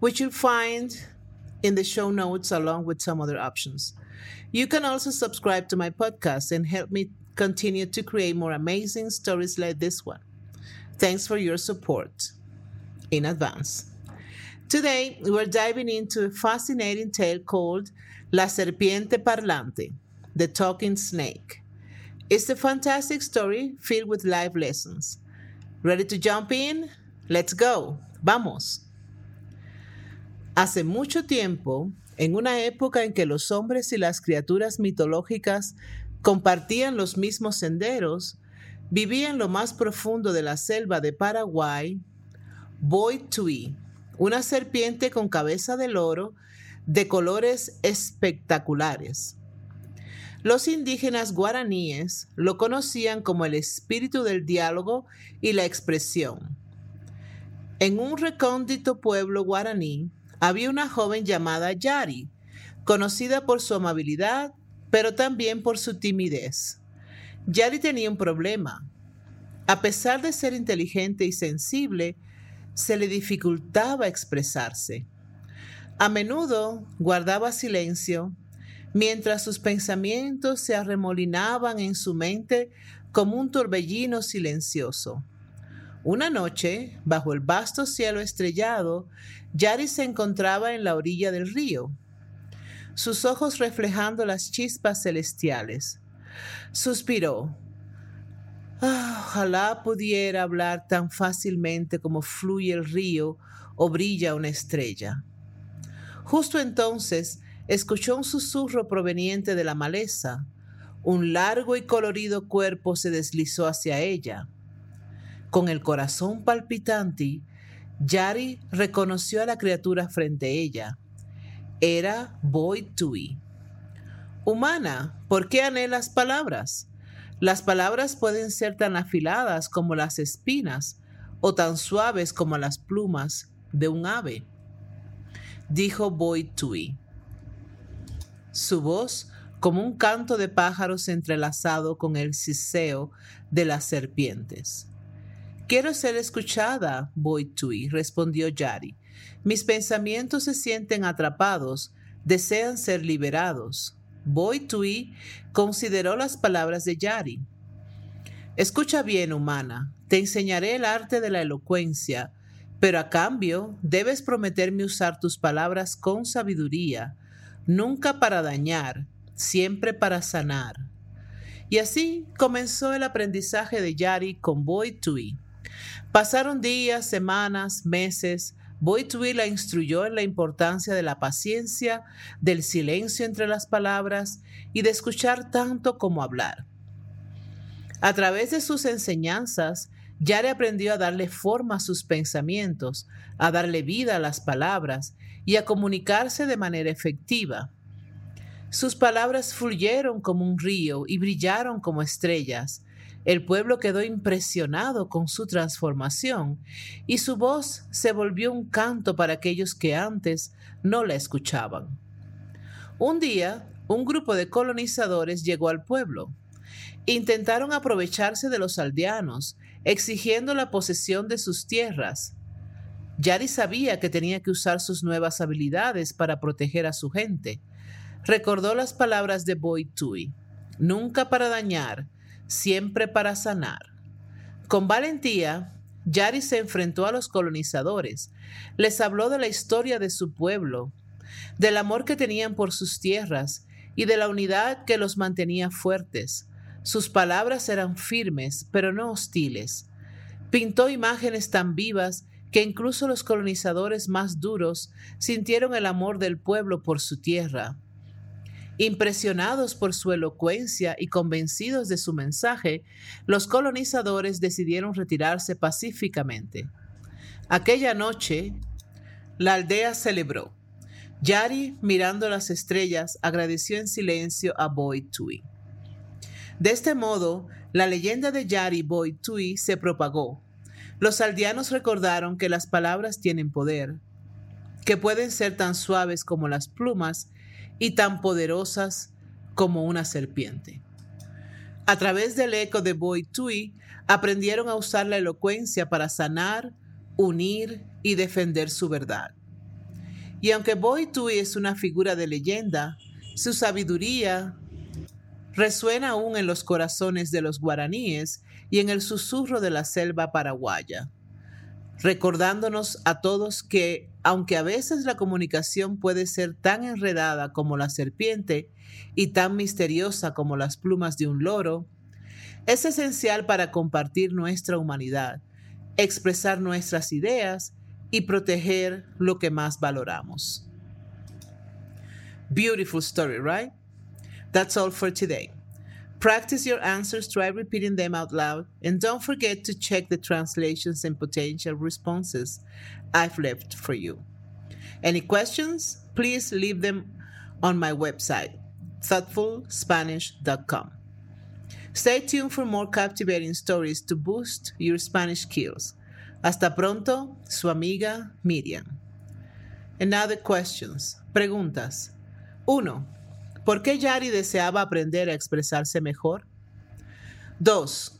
which you'll find in the show notes along with some other options. You can also subscribe to my podcast and help me continue to create more amazing stories like this one. Thanks for your support in advance. Today, we're diving into a fascinating tale called La Serpiente Parlante, the Talking Snake. It's a fantastic story filled with life lessons. Ready to jump in? Let's go. Vamos. Hace mucho tiempo, en una época en que los hombres y las criaturas mitológicas compartían los mismos senderos, vivía en lo más profundo de la selva de Paraguay, Boy Tui, una serpiente con cabeza de loro de colores espectaculares. Los indígenas guaraníes lo conocían como el espíritu del diálogo y la expresión. En un recóndito pueblo guaraní había una joven llamada Yari, conocida por su amabilidad, pero también por su timidez. Yari tenía un problema. A pesar de ser inteligente y sensible, se le dificultaba expresarse. A menudo guardaba silencio mientras sus pensamientos se arremolinaban en su mente como un torbellino silencioso. Una noche, bajo el vasto cielo estrellado, Yari se encontraba en la orilla del río, sus ojos reflejando las chispas celestiales. Suspiró. Ah, ojalá pudiera hablar tan fácilmente como fluye el río o brilla una estrella. Justo entonces escuchó un susurro proveniente de la maleza. Un largo y colorido cuerpo se deslizó hacia ella. Con el corazón palpitante, Yari reconoció a la criatura frente a ella. Era Boy Tui. Humana, ¿por qué anhelas palabras? Las palabras pueden ser tan afiladas como las espinas o tan suaves como las plumas de un ave, dijo Boy Tui. Su voz como un canto de pájaros entrelazado con el siseo de las serpientes. Quiero ser escuchada, Boy Tui, respondió Yari. Mis pensamientos se sienten atrapados, desean ser liberados. Boy Tui consideró las palabras de Yari. Escucha bien, humana, te enseñaré el arte de la elocuencia, pero a cambio debes prometerme usar tus palabras con sabiduría, nunca para dañar, siempre para sanar. Y así comenzó el aprendizaje de Yari con Boy Tui. Pasaron días, semanas, meses. Boitui la instruyó en la importancia de la paciencia, del silencio entre las palabras y de escuchar tanto como hablar. A través de sus enseñanzas, Yare aprendió a darle forma a sus pensamientos, a darle vida a las palabras y a comunicarse de manera efectiva. Sus palabras fluyeron como un río y brillaron como estrellas, el pueblo quedó impresionado con su transformación y su voz se volvió un canto para aquellos que antes no la escuchaban. Un día, un grupo de colonizadores llegó al pueblo. Intentaron aprovecharse de los aldeanos, exigiendo la posesión de sus tierras. Yari sabía que tenía que usar sus nuevas habilidades para proteger a su gente. Recordó las palabras de Boy Tui, nunca para dañar, siempre para sanar. Con valentía, Yari se enfrentó a los colonizadores, les habló de la historia de su pueblo, del amor que tenían por sus tierras y de la unidad que los mantenía fuertes. Sus palabras eran firmes, pero no hostiles. Pintó imágenes tan vivas que incluso los colonizadores más duros sintieron el amor del pueblo por su tierra. Impresionados por su elocuencia y convencidos de su mensaje, los colonizadores decidieron retirarse pacíficamente. Aquella noche, La aldea celebró. Yari, mirando las estrellas, agradeció en silencio a Boy Tui. De este modo, la leyenda de Yari Boy Tui se propagó. Los aldeanos recordaron que las palabras tienen poder, que pueden ser tan suaves como las plumas y tan poderosas como una serpiente. A través del eco de Boy Tui, aprendieron a usar la elocuencia para sanar, unir y defender su verdad. Y aunque Boy Tui es una figura de leyenda, su sabiduría resuena aún en los corazones de los guaraníes y en el susurro de la selva paraguaya, recordándonos a todos que, aunque a veces la comunicación puede ser tan enredada como la serpiente y tan misteriosa como las plumas de un loro, es esencial para compartir nuestra humanidad, expresar nuestras ideas y proteger lo que más valoramos. Beautiful story, right? That's all for today. Practice your answers, try repeating them out loud, and don't forget to check the translations and potential responses I've left for you. Any questions? Please leave them on my website, thoughtfulspanish.com. Stay tuned for more captivating stories to boost your Spanish skills. Hasta pronto, su amiga Miriam. And now the questions. Preguntas. 1. ¿Por qué Yari deseaba aprender a expresarse mejor? 2.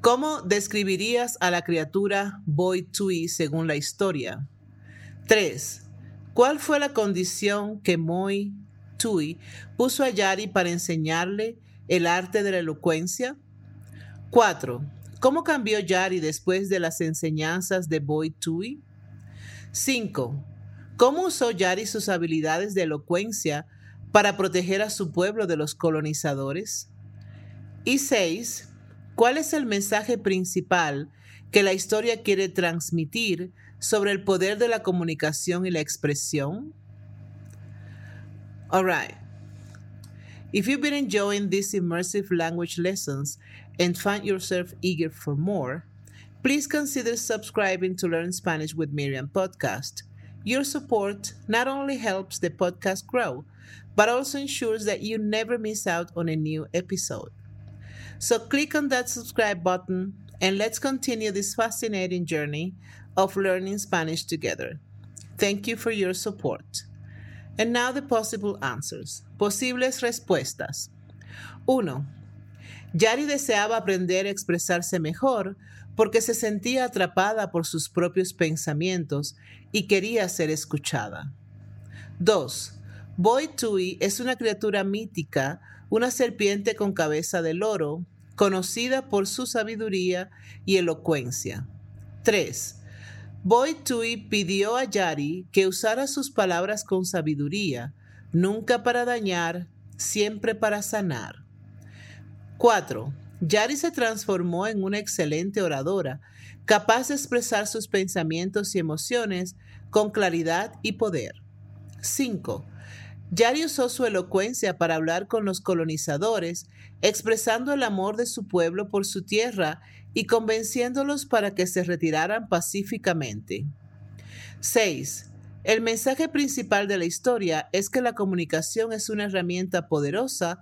¿Cómo describirías a la criatura Boy Tui según la historia? 3. ¿Cuál fue la condición que Moi Tui puso a Yari para enseñarle el arte de la elocuencia? 4. ¿Cómo cambió Yari después de las enseñanzas de Boy Tui? 5. ¿Cómo usó Yari sus habilidades de elocuencia para proteger a su pueblo de los colonizadores? Y seis, ¿cuál es el mensaje principal que la historia quiere transmitir sobre el poder de la comunicación y la expresión? All right. If you've been enjoying these immersive language lessons and find yourself eager for more, please consider subscribing to Learn Spanish with Miriam podcast. Your support not only helps the podcast grow, but also ensures that you never miss out on a new episode. So click on that subscribe button and let's continue this fascinating journey of learning Spanish together. Thank you for your support. And now the possible answers. Posibles respuestas. 1. Yari deseaba aprender a expresarse mejor porque se sentía atrapada por sus propios pensamientos y quería ser escuchada. 2. Boy Tui es una criatura mítica, una serpiente con cabeza de loro, conocida por su sabiduría y elocuencia. 3. Boy Tui pidió a Yari que usara sus palabras con sabiduría, nunca para dañar, siempre para sanar. 4. Yari se transformó en una excelente oradora, capaz de expresar sus pensamientos y emociones con claridad y poder. 5. Yari usó su elocuencia para hablar con los colonizadores, expresando el amor de su pueblo por su tierra y convenciéndolos para que se retiraran pacíficamente. 6. El mensaje principal de la historia es que la comunicación es una herramienta poderosa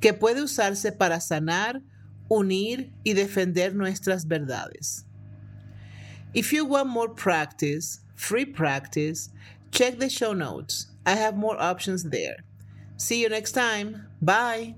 que puede usarse para sanar, unir y defender nuestras verdades. If you want more practice, free practice, check the show notes. I have more options there. See you next time. Bye.